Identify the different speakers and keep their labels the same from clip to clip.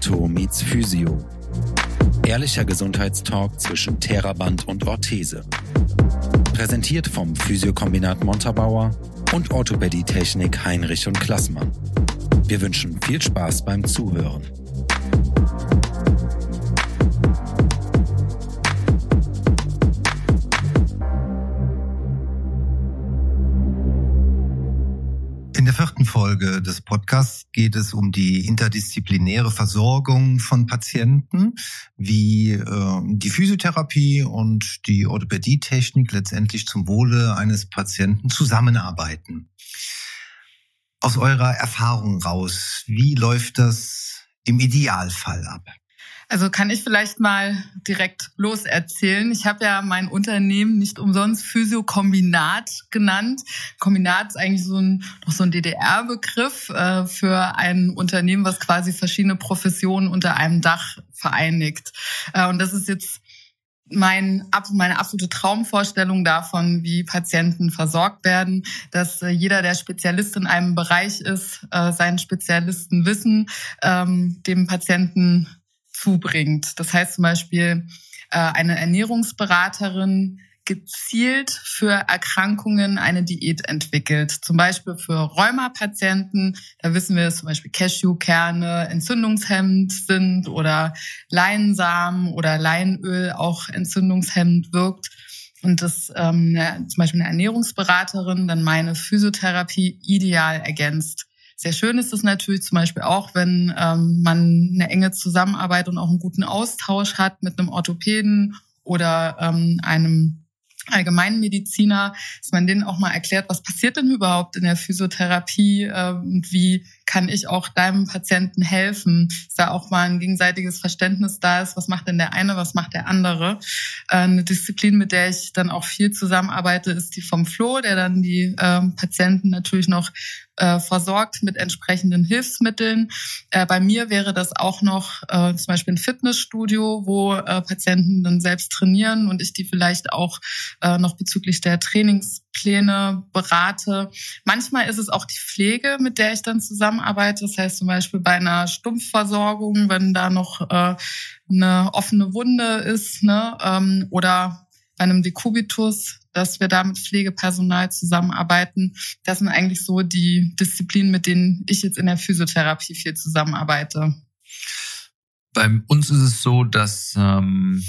Speaker 1: Ortho meets Physio. Ehrlicher Gesundheitstalk zwischen Theraband und Orthese. Präsentiert vom Physiokombinat Montabaur und Orthopädie-Technik Heinrich und Klassmann. Wir wünschen viel Spaß beim Zuhören.
Speaker 2: Des Podcasts geht es um die interdisziplinäre Versorgung von Patienten, wie äh, die Physiotherapie und die Orthopädietechnik letztendlich zum Wohle eines Patienten zusammenarbeiten. Aus eurer Erfahrung raus, wie läuft das im Idealfall ab?
Speaker 3: Also kann ich vielleicht mal direkt loserzählen. Ich habe ja mein Unternehmen nicht umsonst Physiokombinat genannt. Kombinat ist eigentlich so ein, noch so ein DDR-Begriff äh, für ein Unternehmen, was quasi verschiedene Professionen unter einem Dach vereinigt. Äh, und das ist jetzt mein, meine absolute Traumvorstellung davon, wie Patienten versorgt werden, dass äh, jeder, der Spezialist in einem Bereich ist, äh, seinen Spezialistenwissen ähm, dem Patienten zubringt. Das heißt zum Beispiel, äh, eine Ernährungsberaterin gezielt für Erkrankungen eine Diät entwickelt. Zum Beispiel für Rheumapatienten. Da wissen wir, dass zum Beispiel Cashewkerne entzündungshemmend sind oder Leinsamen oder Leinöl auch entzündungshemmend wirkt. Und das ähm, zum Beispiel eine Ernährungsberaterin dann meine Physiotherapie ideal ergänzt. Sehr schön ist es natürlich zum Beispiel auch, wenn ähm, man eine enge Zusammenarbeit und auch einen guten Austausch hat mit einem Orthopäden oder ähm, einem Allgemeinmediziner, dass man denen auch mal erklärt, was passiert denn überhaupt in der Physiotherapie äh, und wie kann ich auch deinem Patienten helfen, dass da auch mal ein gegenseitiges Verständnis da ist, was macht denn der eine, was macht der andere. Äh, eine Disziplin, mit der ich dann auch viel zusammenarbeite, ist die vom Flo, der dann die äh, Patienten natürlich noch äh, versorgt mit entsprechenden Hilfsmitteln. Äh, bei mir wäre das auch noch äh, zum Beispiel ein Fitnessstudio, wo äh, Patienten dann selbst trainieren und ich die vielleicht auch äh, noch bezüglich der Trainingspläne berate. Manchmal ist es auch die Pflege, mit der ich dann zusammenarbeite. Das heißt zum Beispiel bei einer Stumpfversorgung, wenn da noch äh, eine offene Wunde ist, ne, ähm, oder bei einem Dekubitus, dass wir da mit Pflegepersonal zusammenarbeiten. Das sind eigentlich so die Disziplinen, mit denen ich jetzt in der Physiotherapie viel zusammenarbeite.
Speaker 4: Bei uns ist es so, dass ähm,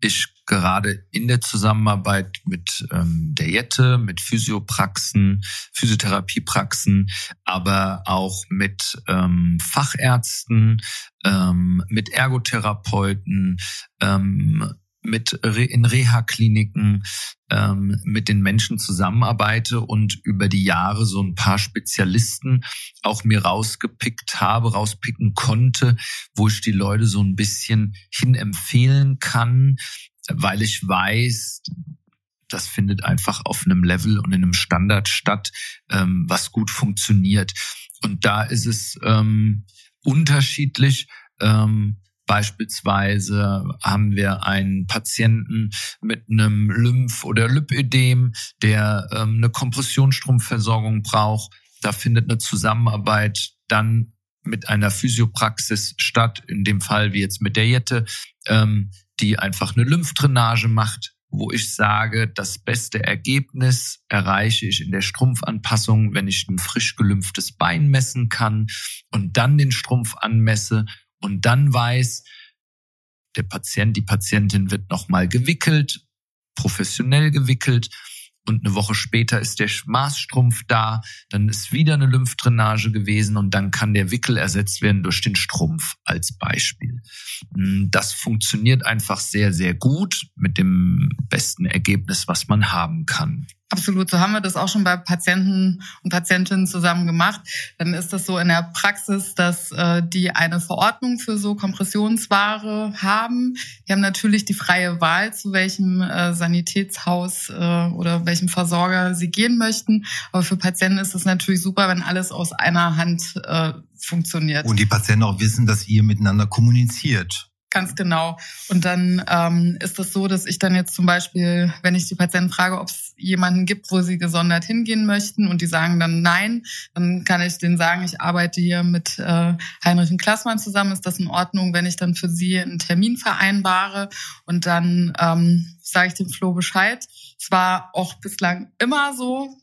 Speaker 4: ich gerade in der Zusammenarbeit mit ähm, der Jette, mit Physiopraxen, Physiotherapiepraxen, aber auch mit ähm, Fachärzten, ähm, mit Ergotherapeuten, ähm, mit in Reha-Kliniken ähm, mit den Menschen zusammenarbeite und über die Jahre so ein paar Spezialisten auch mir rausgepickt habe, rauspicken konnte, wo ich die Leute so ein bisschen hin empfehlen kann, weil ich weiß, das findet einfach auf einem Level und in einem Standard statt, ähm, was gut funktioniert. Und da ist es ähm, unterschiedlich. Ähm, Beispielsweise haben wir einen Patienten mit einem Lymph- oder Lipödem, der ähm, eine Kompressionsstrumpfversorgung braucht. Da findet eine Zusammenarbeit dann mit einer Physiopraxis statt, in dem Fall wie jetzt mit der Jette, ähm, die einfach eine Lymphdrainage macht, wo ich sage, das beste Ergebnis erreiche ich in der Strumpfanpassung, wenn ich ein frisch gelümpftes Bein messen kann und dann den Strumpf anmesse und dann weiß, der Patient, die Patientin wird nochmal gewickelt, professionell gewickelt und eine Woche später ist der Maßstrumpf da, dann ist wieder eine Lymphdrainage gewesen und dann kann der Wickel ersetzt werden durch den Strumpf als Beispiel. Hm, das funktioniert einfach sehr, sehr gut mit dem besten Ergebnis, was man haben kann.
Speaker 3: Absolut, so haben wir das auch schon bei Patienten und Patientinnen zusammen gemacht. Dann ist das so in der Praxis, dass äh, die eine Verordnung für so Kompressionsware haben. Die haben natürlich die freie Wahl, zu welchem äh, Sanitätshaus äh, oder welchem Versorger sie gehen möchten. Aber für Patienten ist es natürlich super, wenn alles aus einer Hand äh, funktioniert.
Speaker 2: Und die Patienten auch wissen, dass ihr miteinander kommuniziert
Speaker 3: Ganz genau. Und dann ähm, ist das so, dass ich dann jetzt zum Beispiel, wenn ich die Patienten frage, ob es jemanden gibt, wo sie gesondert hingehen möchten und die sagen dann nein, dann kann ich denen sagen, ich arbeite hier mit äh, Heinrich und Klassmann zusammen. Ist das in Ordnung, wenn ich dann für sie einen Termin vereinbare? Und dann ähm, sage ich dem Flo Bescheid. Es war auch bislang immer so,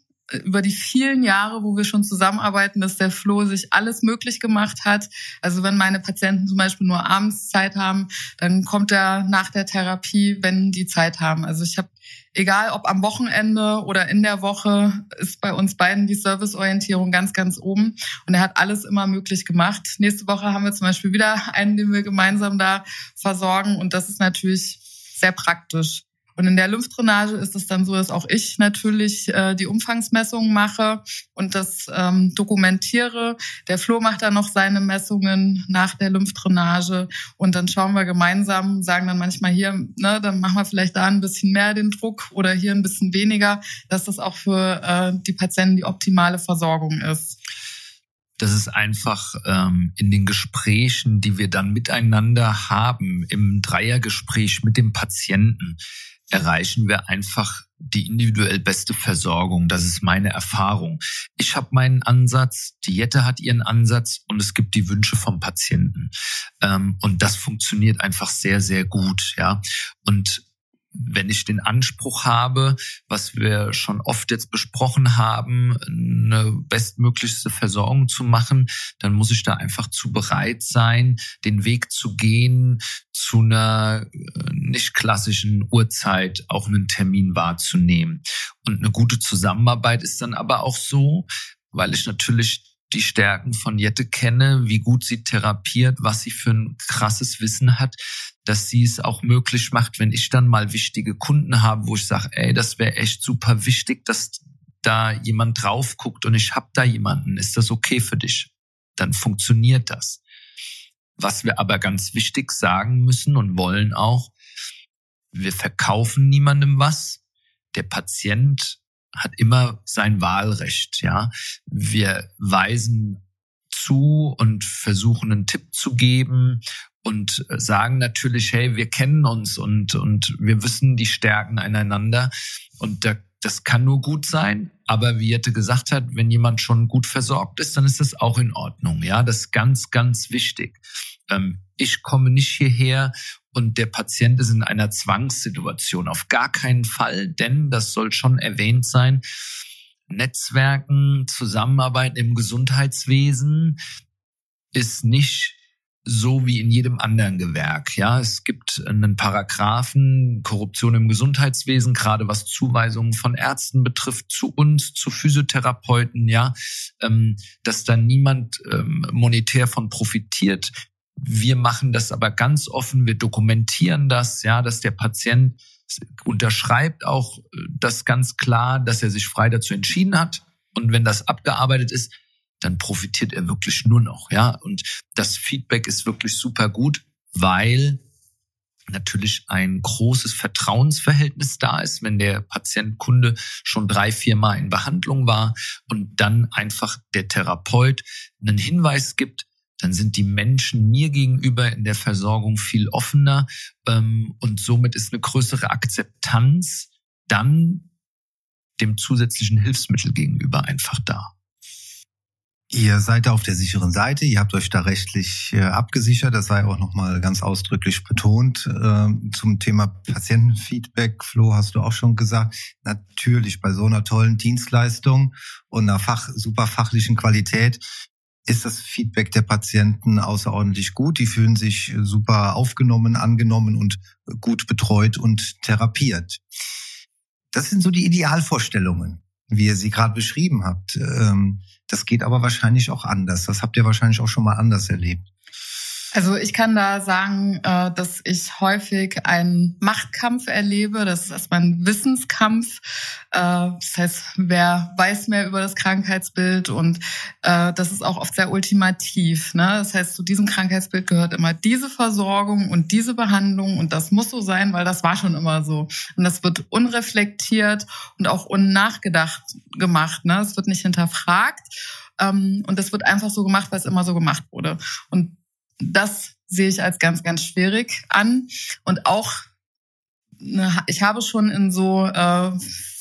Speaker 3: über die vielen Jahre, wo wir schon zusammenarbeiten, dass der Flo sich alles möglich gemacht hat. Also wenn meine Patienten zum Beispiel nur abends Zeit haben, dann kommt er nach der Therapie, wenn die Zeit haben. Also ich habe, egal ob am Wochenende oder in der Woche, ist bei uns beiden die Serviceorientierung ganz, ganz oben. Und er hat alles immer möglich gemacht. Nächste Woche haben wir zum Beispiel wieder einen, den wir gemeinsam da versorgen. Und das ist natürlich sehr praktisch. Und in der Lymphdrainage ist es dann so, dass auch ich natürlich äh, die Umfangsmessungen mache und das ähm, dokumentiere. Der Flo macht dann noch seine Messungen nach der Lymphdrainage und dann schauen wir gemeinsam, sagen dann manchmal hier, ne, dann machen wir vielleicht da ein bisschen mehr den Druck oder hier ein bisschen weniger, dass das auch für äh, die Patienten die optimale Versorgung ist
Speaker 4: das ist einfach ähm, in den Gesprächen, die wir dann miteinander haben, im Dreiergespräch mit dem Patienten, erreichen wir einfach die individuell beste Versorgung. Das ist meine Erfahrung. Ich habe meinen Ansatz, die Jette hat ihren Ansatz und es gibt die Wünsche vom Patienten. Ähm, und das funktioniert einfach sehr, sehr gut. Ja. Und wenn ich den Anspruch habe, was wir schon oft jetzt besprochen haben, eine bestmöglichste Versorgung zu machen, dann muss ich da einfach zu bereit sein, den Weg zu gehen, zu einer äh, nicht klassischen Uhrzeit auch einen Termin wahrzunehmen. Und eine gute Zusammenarbeit ist dann aber auch so, weil ich natürlich die Stärken von Jette kenne, wie gut sie therapiert, was sie für ein krasses Wissen hat, dass sie es auch möglich macht, wenn ich dann mal wichtige Kunden habe, wo ich sage, ey, das wäre echt super wichtig, dass da jemand drauf guckt und ich habe da jemanden, ist das okay für dich? Dann funktioniert das. Was wir aber ganz wichtig sagen müssen und wollen auch, wir verkaufen niemandem was. Der Patient hat immer sein Wahlrecht, ja. Wir weisen zu und versuchen einen Tipp zu geben und sagen natürlich, hey, wir kennen uns und, und wir wissen die Stärken einander und da, das kann nur gut sein. Aber wie Jette gesagt hat, wenn jemand schon gut versorgt ist, dann ist das auch in Ordnung. Ja, das ist ganz, ganz wichtig. Ähm, ich komme nicht hierher und der Patient ist in einer Zwangssituation. Auf gar keinen Fall, denn das soll schon erwähnt sein. Netzwerken, Zusammenarbeit im Gesundheitswesen ist nicht so wie in jedem anderen Gewerk. Ja, es gibt einen Paragraphen Korruption im Gesundheitswesen, gerade was Zuweisungen von Ärzten betrifft, zu uns, zu Physiotherapeuten. Ja, ähm, dass da niemand ähm, monetär von profitiert. Wir machen das aber ganz offen, wir dokumentieren das, ja, dass der Patient unterschreibt auch äh, das ganz klar, dass er sich frei dazu entschieden hat. Und wenn das abgearbeitet ist, dann profitiert er wirklich nur noch, ja. Und das Feedback ist wirklich super gut, weil natürlich ein großes Vertrauensverhältnis da ist, wenn der Patient Kunde schon drei, vier Mal in Behandlung war und dann einfach der Therapeut einen Hinweis gibt, dann sind die Menschen mir gegenüber in der Versorgung viel offener ähm, und somit ist eine größere Akzeptanz dann dem zusätzlichen Hilfsmittel gegenüber einfach da.
Speaker 2: Ihr seid da auf der sicheren Seite, ihr habt euch da rechtlich äh, abgesichert, das sei auch nochmal ganz ausdrücklich betont. Äh, zum Thema Patientenfeedback, Flo, hast du auch schon gesagt, natürlich bei so einer tollen Dienstleistung und einer Fach, super fachlichen Qualität ist das Feedback der Patienten außerordentlich gut. Die fühlen sich super aufgenommen, angenommen und gut betreut und therapiert. Das sind so die Idealvorstellungen, wie ihr sie gerade beschrieben habt. Ähm, das geht aber wahrscheinlich auch anders. Das habt ihr wahrscheinlich auch schon mal anders erlebt.
Speaker 3: Also ich kann da sagen, äh, dass ich häufig einen Machtkampf erlebe. Das ist erstmal ein Wissenskampf. Äh, das heißt, wer weiß mehr über das Krankheitsbild und äh, das ist auch oft sehr ultimativ. Ne? Das heißt, zu diesem Krankheitsbild gehört immer diese Versorgung und diese Behandlung und das muss so sein, weil das war schon immer so. Und das wird unreflektiert und auch unnachgedacht gemacht. Ne? Es wird nicht hinterfragt. Ähm, und das wird einfach so gemacht, weil es immer so gemacht wurde. Und das sehe ich als ganz, ganz schwierig an. Und auch, ne, ich habe schon in so äh,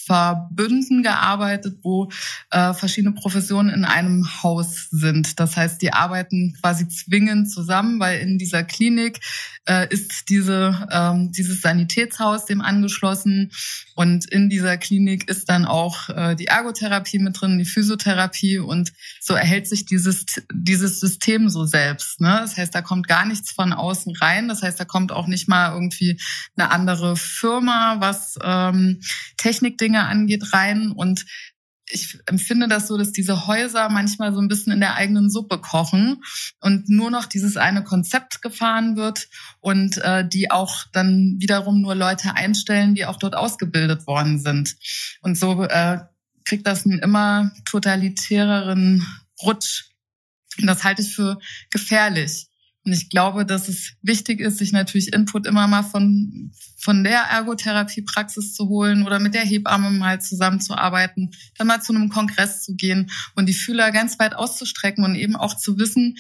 Speaker 3: Verbünden gearbeitet, wo äh, verschiedene Professionen in einem Haus sind. Das heißt, die arbeiten quasi zwingend zusammen, weil in dieser Klinik äh, ist diese, ähm, dieses Sanitätshaus dem angeschlossen und in dieser Klinik ist dann auch äh, die Ergotherapie mit drin, die Physiotherapie und so erhält sich dieses, dieses System so selbst. Ne? Das heißt, da kommt gar nichts von außen rein. Das heißt, da kommt auch nicht mal irgendwie eine andere Firma, was ähm, Technikdinge angeht, rein und ich empfinde das so, dass diese Häuser manchmal so ein bisschen in der eigenen Suppe kochen und nur noch dieses eine Konzept gefahren wird und äh, die auch dann wiederum nur Leute einstellen, die auch dort ausgebildet worden sind. Und so äh, kriegt das einen immer totalitäreren Rutsch. Und das halte ich für gefährlich. Und ich glaube, dass es wichtig ist, sich natürlich Input immer mal von, von der Ergotherapiepraxis zu holen oder mit der Hebamme mal zusammenzuarbeiten, dann mal zu einem Kongress zu gehen und die Fühler ganz weit auszustrecken und eben auch zu wissen,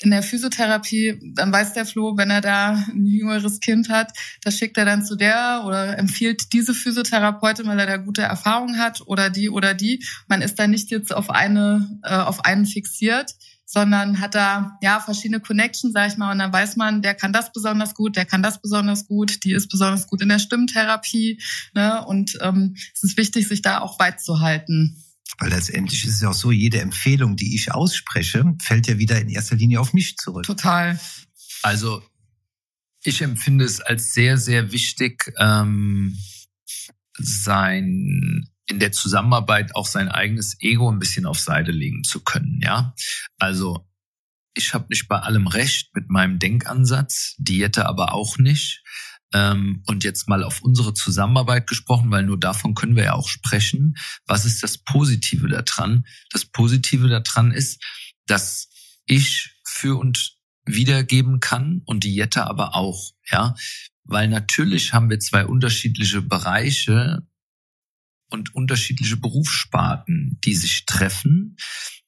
Speaker 3: in der Physiotherapie, dann weiß der Flo, wenn er da ein jüngeres Kind hat, das schickt er dann zu der oder empfiehlt diese Physiotherapeutin, weil er da gute Erfahrungen hat oder die oder die. Man ist da nicht jetzt auf eine, äh, auf einen fixiert sondern hat da ja verschiedene Connections, sag ich mal, und dann weiß man, der kann das besonders gut, der kann das besonders gut, die ist besonders gut in der Stimmtherapie, ne? Und ähm, es ist wichtig, sich da auch weit zu halten.
Speaker 2: Weil letztendlich ist es ja auch so, jede Empfehlung, die ich ausspreche, fällt ja wieder in erster Linie auf mich zurück.
Speaker 3: Total.
Speaker 4: Also ich empfinde es als sehr, sehr wichtig, ähm, sein in der Zusammenarbeit auch sein eigenes Ego ein bisschen auf Seite legen zu können, ja. Also ich habe nicht bei allem recht mit meinem Denkansatz, Diete aber auch nicht. Ähm, und jetzt mal auf unsere Zusammenarbeit gesprochen, weil nur davon können wir ja auch sprechen. Was ist das Positive daran? Das Positive daran ist, dass ich für und wiedergeben kann und die Jette aber auch, ja. Weil natürlich haben wir zwei unterschiedliche Bereiche, und unterschiedliche Berufssparten, die sich treffen,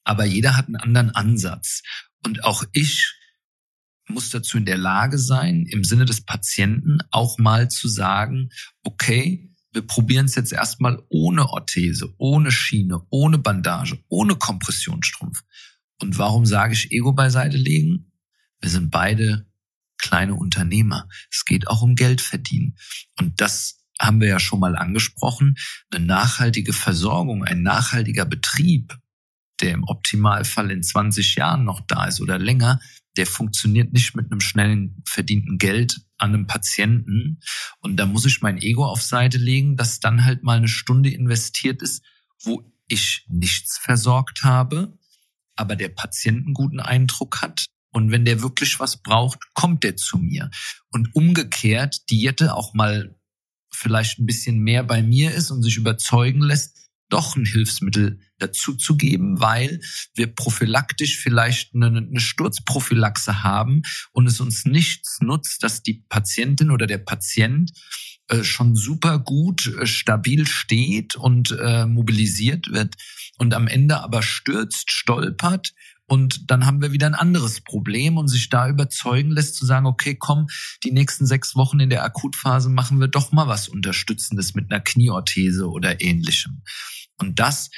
Speaker 4: aber jeder hat einen anderen Ansatz. Und auch ich muss dazu in der Lage sein, im Sinne des Patienten auch mal zu sagen, okay, wir probieren es jetzt erstmal ohne Orthese, ohne Schiene, ohne Bandage, ohne Kompressionsstrumpf. Und warum sage ich Ego beiseite legen? Wir sind beide kleine Unternehmer. Es geht auch um Geld verdienen. Und das haben wir ja schon mal angesprochen, eine nachhaltige Versorgung, ein nachhaltiger Betrieb, der im Optimalfall in 20 Jahren noch da ist oder länger, der funktioniert nicht mit einem schnellen verdienten Geld an einem Patienten. Und da muss ich mein Ego auf Seite legen, dass dann halt mal eine Stunde investiert ist, wo ich nichts versorgt habe, aber der Patient einen guten Eindruck hat. Und wenn der wirklich was braucht, kommt der zu mir. Und umgekehrt, Diete auch mal vielleicht ein bisschen mehr bei mir ist und sich überzeugen lässt, doch ein Hilfsmittel dazu zu geben, weil wir prophylaktisch vielleicht eine, eine Sturzprophylaxe haben und es uns nichts nutzt, dass die Patientin oder der Patient äh, schon super gut äh, stabil steht und äh, mobilisiert wird und am Ende aber stürzt, stolpert und dann haben wir wieder ein anderes Problem und sich da überzeugen lässt zu sagen, okay, komm, die nächsten sechs Wochen in der Akutphase machen wir doch mal was Unterstützendes mit einer Knieorthese oder ähnlichem. Und das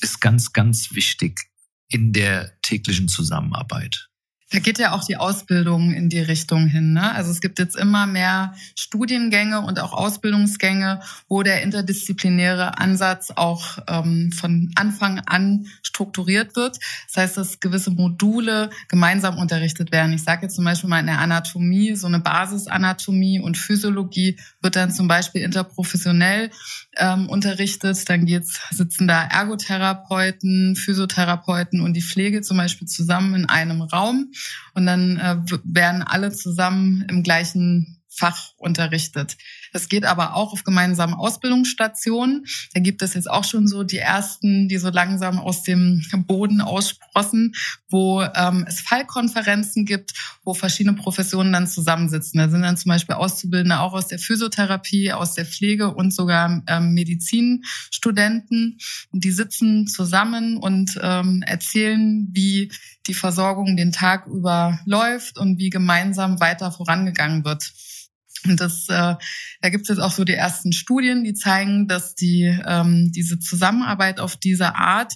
Speaker 4: ist ganz, ganz wichtig in der täglichen Zusammenarbeit.
Speaker 3: Da geht ja auch die Ausbildung in die Richtung hin. Ne? Also es gibt jetzt immer mehr Studiengänge und auch Ausbildungsgänge, wo der interdisziplinäre Ansatz auch ähm, von Anfang an strukturiert wird. Das heißt, dass gewisse Module gemeinsam unterrichtet werden. Ich sage jetzt zum Beispiel mal in der Anatomie, so eine Basisanatomie und Physiologie wird dann zum Beispiel interprofessionell ähm, unterrichtet. Dann geht's, sitzen da Ergotherapeuten, Physiotherapeuten und die Pflege zum Beispiel zusammen in einem Raum und dann äh, werden alle zusammen im gleichen Fach unterrichtet. Es geht aber auch auf gemeinsamen Ausbildungsstationen. Da gibt es jetzt auch schon so die ersten, die so langsam aus dem Boden aussprossen, wo ähm, es Fallkonferenzen gibt, wo verschiedene Professionen dann zusammensitzen. Da sind dann zum Beispiel Auszubildende auch aus der Physiotherapie, aus der Pflege und sogar ähm, Medizinstudenten. Und die sitzen zusammen und ähm, erzählen, wie die Versorgung den Tag über läuft und wie gemeinsam weiter vorangegangen wird. Und das, äh, da gibt es jetzt auch so die ersten Studien, die zeigen, dass die ähm, diese Zusammenarbeit auf diese Art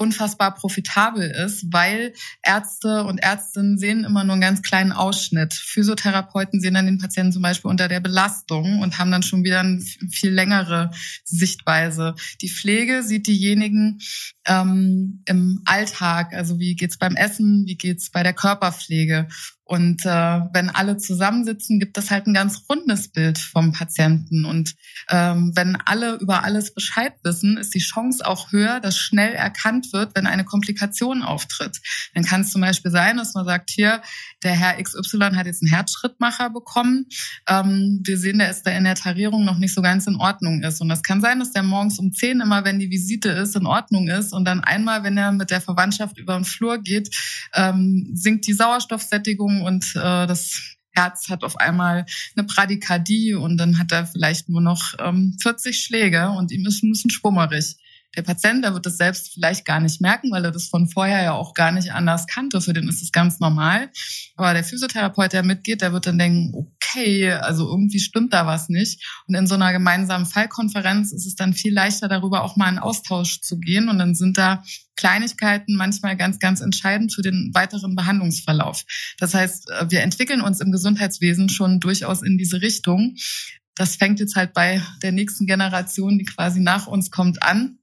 Speaker 3: unfassbar profitabel ist, weil Ärzte und Ärztinnen sehen immer nur einen ganz kleinen Ausschnitt. Physiotherapeuten sehen dann den Patienten zum Beispiel unter der Belastung und haben dann schon wieder eine viel längere Sichtweise. Die Pflege sieht diejenigen ähm, im Alltag, also wie geht's beim Essen, wie geht's bei der Körperpflege. Und äh, wenn alle zusammensitzen, gibt es halt ein ganz rundes Bild vom Patienten. Und ähm, wenn alle über alles Bescheid wissen, ist die Chance auch höher, dass schnell erkannt wird, wenn eine Komplikation auftritt. Dann kann es zum Beispiel sein, dass man sagt, hier, der Herr XY hat jetzt einen Herzschrittmacher bekommen. Ähm, wir sehen, der ist da in der Tarierung noch nicht so ganz in Ordnung ist. Und das kann sein, dass der morgens um 10 immer, wenn die Visite ist, in Ordnung ist. Und dann einmal, wenn er mit der Verwandtschaft über den Flur geht, ähm, sinkt die Sauerstoffsättigung und äh, das Herz hat auf einmal eine Bradykardie und dann hat er vielleicht nur noch ähm, 40 Schläge und ihm ist ein bisschen schwummerig. Der Patient, der wird das selbst vielleicht gar nicht merken, weil er das von vorher ja auch gar nicht anders kannte. Für den ist es ganz normal. Aber der Physiotherapeut, der mitgeht, der wird dann denken, okay, also irgendwie stimmt da was nicht. Und in so einer gemeinsamen Fallkonferenz ist es dann viel leichter, darüber auch mal in Austausch zu gehen. Und dann sind da Kleinigkeiten manchmal ganz, ganz entscheidend für den weiteren Behandlungsverlauf. Das heißt, äh, wir entwickeln uns im Gesundheitswesen schon durchaus in diese Richtung. Das fängt jetzt halt bei der nächsten Generation, die quasi nach uns kommt, an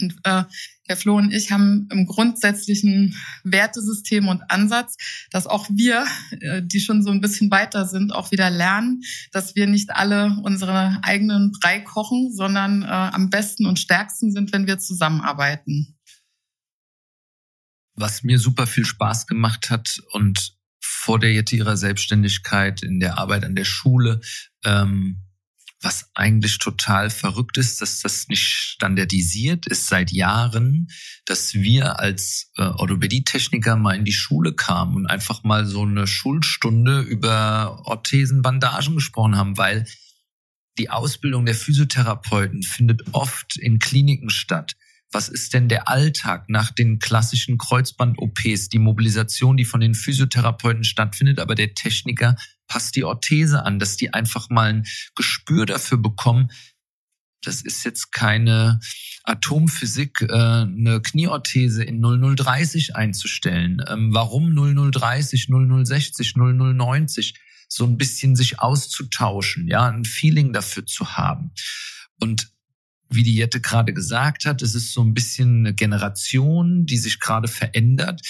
Speaker 3: und äh, der Flo und ich haben im grundsätzlichen Wertesystem und Ansatz, dass auch wir, äh, die schon so ein bisschen weiter sind, auch wieder lernen, dass wir nicht alle unsere eigenen Brei kochen, sondern äh, am besten und stärksten sind, wenn wir zusammenarbeiten.
Speaker 4: Was mir super viel Spaß gemacht hat und vor der Jette ihrer Selbstständigkeit in der Arbeit an der Schule ähm, was eigentlich total verrückt ist, dass das nicht standardisiert ist seit Jahren, dass wir als äh, Orthopädietechniker mal in die Schule kamen und einfach mal so eine Schulstunde über Orthesen, Bandagen gesprochen haben, weil die Ausbildung der Physiotherapeuten findet oft in Kliniken statt. Was ist denn der Alltag nach den klassischen Kreuzband-OPs, die Mobilisation, die von den Physiotherapeuten stattfindet, aber der Techniker passt die Orthese an, dass die einfach mal ein Gespür dafür bekommen. Das ist jetzt keine Atomphysik, äh, eine Knieorthese in 0030 einzustellen. Ähm, warum 0030, 0060, 0090? So ein bisschen sich auszutauschen, ja, ein Feeling dafür zu haben. Und wie die Jette gerade gesagt hat, es ist so ein bisschen eine Generation, die sich gerade verändert.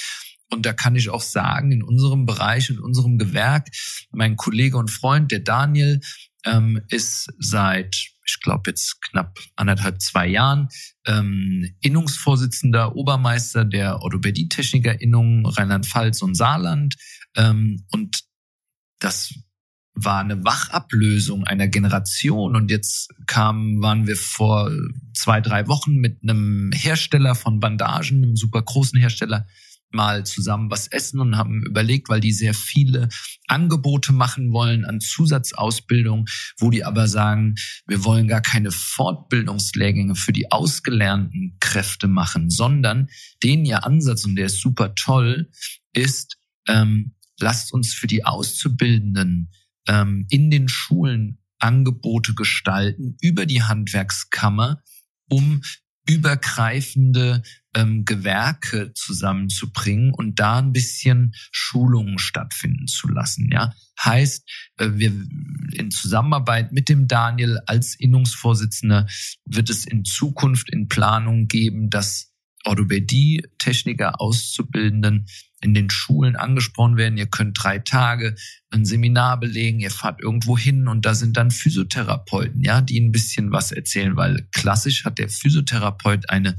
Speaker 4: Und da kann ich auch sagen, in unserem Bereich, in unserem Gewerk, mein Kollege und Freund, der Daniel, ähm, ist seit, ich glaube jetzt knapp anderthalb, zwei Jahren ähm, Innungsvorsitzender, Obermeister der Orthopädietechniker-Innung Rheinland-Pfalz und Saarland. Ähm, und das war eine Wachablösung einer Generation. Und jetzt kam, waren wir vor zwei, drei Wochen mit einem Hersteller von Bandagen, einem super großen Hersteller, mal zusammen was essen und haben überlegt, weil die sehr viele Angebote machen wollen an Zusatzausbildung, wo die aber sagen, wir wollen gar keine Fortbildungslehrgänge für die ausgelernten Kräfte machen, sondern den ihr Ansatz, und der ist super toll, ist, ähm, lasst uns für die Auszubildenden ähm, in den Schulen Angebote gestalten über die Handwerkskammer, um übergreifende ähm, Gewerke zusammenzubringen und da ein bisschen Schulungen stattfinden zu lassen. Ja, heißt, äh, wir in Zusammenarbeit mit dem Daniel als Innungsvorsitzender wird es in Zukunft in Planung geben, dass Orthopädie-Techniker Auszubildenden in den Schulen angesprochen werden. Ihr könnt drei Tage ein Seminar belegen, ihr fahrt irgendwo hin und da sind dann Physiotherapeuten, ja, die ein bisschen was erzählen, weil klassisch hat der Physiotherapeut eine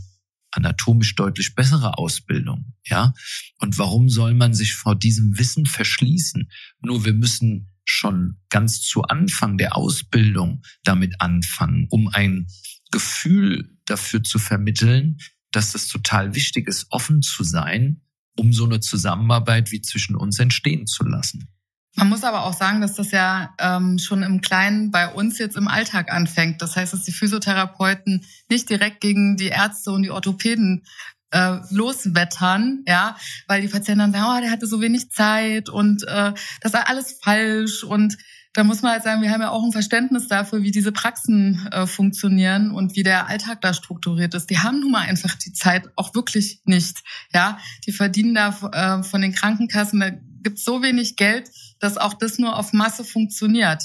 Speaker 4: anatomisch deutlich bessere Ausbildung, ja. Und warum soll man sich vor diesem Wissen verschließen? Nur wir müssen schon ganz zu Anfang der Ausbildung damit anfangen, um ein Gefühl dafür zu vermitteln, dass es total wichtig ist, offen zu sein, um so eine Zusammenarbeit wie zwischen uns entstehen zu lassen.
Speaker 3: Man muss aber auch sagen, dass das ja ähm, schon im Kleinen bei uns jetzt im Alltag anfängt. Das heißt, dass die Physiotherapeuten nicht direkt gegen die Ärzte und die Orthopäden äh, loswettern, ja, weil die Patienten dann sagen, oh, der hatte so wenig Zeit und äh, das ist alles falsch und da muss man halt sagen, wir haben ja auch ein Verständnis dafür, wie diese Praxen äh, funktionieren und wie der Alltag da strukturiert ist. Die haben nun mal einfach die Zeit auch wirklich nicht. Ja, die verdienen da äh, von den Krankenkassen, da gibt so wenig Geld, dass auch das nur auf Masse funktioniert.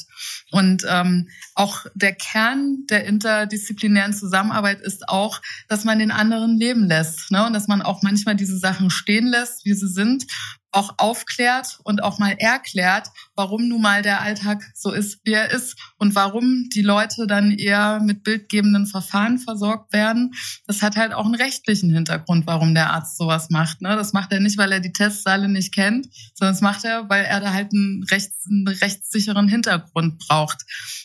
Speaker 3: Und ähm, auch der Kern der interdisziplinären Zusammenarbeit ist auch, dass man den anderen leben lässt. Ne? Und dass man auch manchmal diese Sachen stehen lässt, wie sie sind auch aufklärt und auch mal erklärt, warum nun mal der Alltag so ist, wie er ist und warum die Leute dann eher mit bildgebenden Verfahren versorgt werden. Das hat halt auch einen rechtlichen Hintergrund, warum der Arzt sowas macht. Ne? Das macht er nicht, weil er die Testsaale nicht kennt, sondern das macht er, weil er da halt einen, rechts, einen rechtssicheren Hintergrund braucht.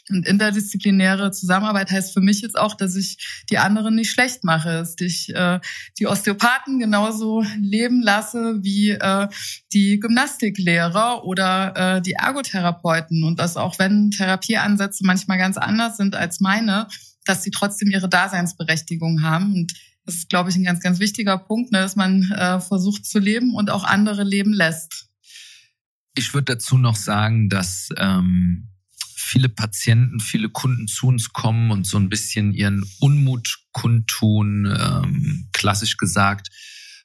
Speaker 3: Und interdisziplinäre Zusammenarbeit heißt für mich jetzt auch, dass ich die anderen nicht schlecht mache, dass ich äh, die Osteopathen genauso leben lasse wie äh, die Gymnastiklehrer oder äh, die Ergotherapeuten und dass auch wenn Therapieansätze manchmal ganz anders sind als meine, dass sie trotzdem ihre Daseinsberechtigung haben. Und das ist, glaube ich, ein ganz, ganz wichtiger Punkt, ne, dass man äh, versucht zu leben und auch andere leben lässt.
Speaker 4: Ich würde dazu noch sagen, dass ähm, viele Patienten, viele Kunden zu uns kommen und so ein bisschen ihren Unmut kundtun, ähm, klassisch gesagt,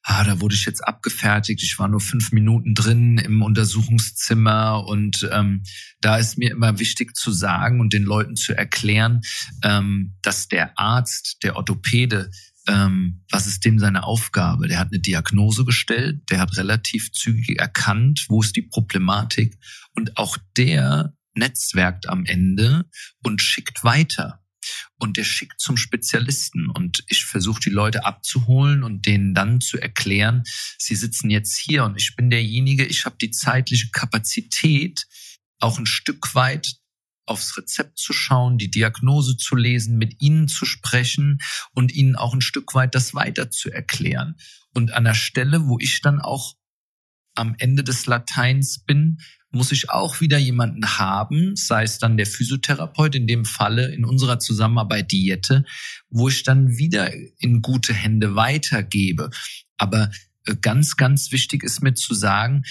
Speaker 4: ah, da wurde ich jetzt abgefertigt, ich war nur fünf Minuten drin im Untersuchungszimmer und ähm, da ist mir immer wichtig zu sagen und den Leuten zu erklären, ähm, dass der Arzt, der Orthopäde, ähm, was ist dem seine Aufgabe? Der hat eine Diagnose gestellt, der hat relativ zügig erkannt, wo ist die Problematik und auch der netzwerkt am Ende und schickt weiter und der schickt zum Spezialisten und ich versuche die Leute abzuholen und denen dann zu erklären, sie sitzen jetzt hier und ich bin derjenige, ich habe die zeitliche Kapazität, auch ein Stück weit aufs Rezept zu schauen, die Diagnose zu lesen, mit ihnen zu sprechen und ihnen auch ein Stück weit das weiter zu erklären. Und an der Stelle, wo ich dann auch am Ende des Lateins bin, muss ich auch wieder jemanden haben, sei es dann der Physiotherapeut, in dem Falle in unserer Zusammenarbeit Diete, wo ich dann wieder in gute Hände weitergebe. Aber äh, ganz, ganz wichtig ist mir zu sagen,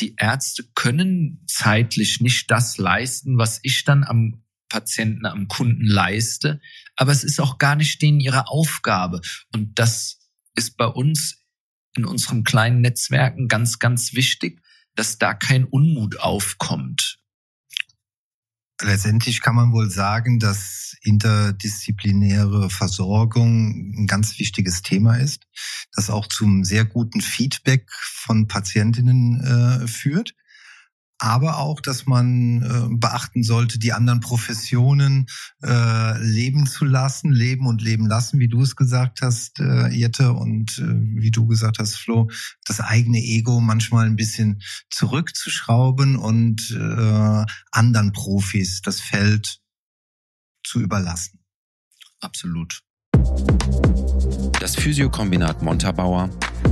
Speaker 4: die Ärzte können zeitlich nicht das leisten, was ich dann am Patienten, am Kunden leiste. Aber es ist auch gar nicht denen ihre Aufgabe. Und das ist bei uns in unserem kleinen Netzwerken ganz, ganz wichtig, dass da kein Unmut aufkommt.
Speaker 2: Letztendlich kann man wohl sagen, dass interdisziplinäre Versorgung ein ganz wichtiges Thema ist, das auch zum sehr guten Feedback von Patientinnen äh, führt aber auch, dass man äh, beachten sollte, die anderen Professionen äh, leben zu lassen, leben und leben lassen, wie du es gesagt hast, äh, Jette, und äh, wie du gesagt hast, Flo, das eigene Ego manchmal ein bisschen zurückzuschrauben und äh, anderen Profis das Feld zu überlassen.
Speaker 4: Absolut.
Speaker 1: Das Physiokombinat Montabaur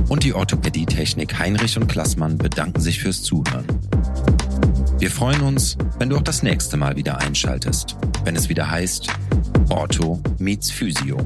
Speaker 1: und die Orthopädie-Technik Heinrich und Klassmann bedanken sich fürs Zuhören. Wir freuen uns, wenn du auch das nächste Mal wieder einschaltest, wenn es wieder heißt Ortho meets Physio.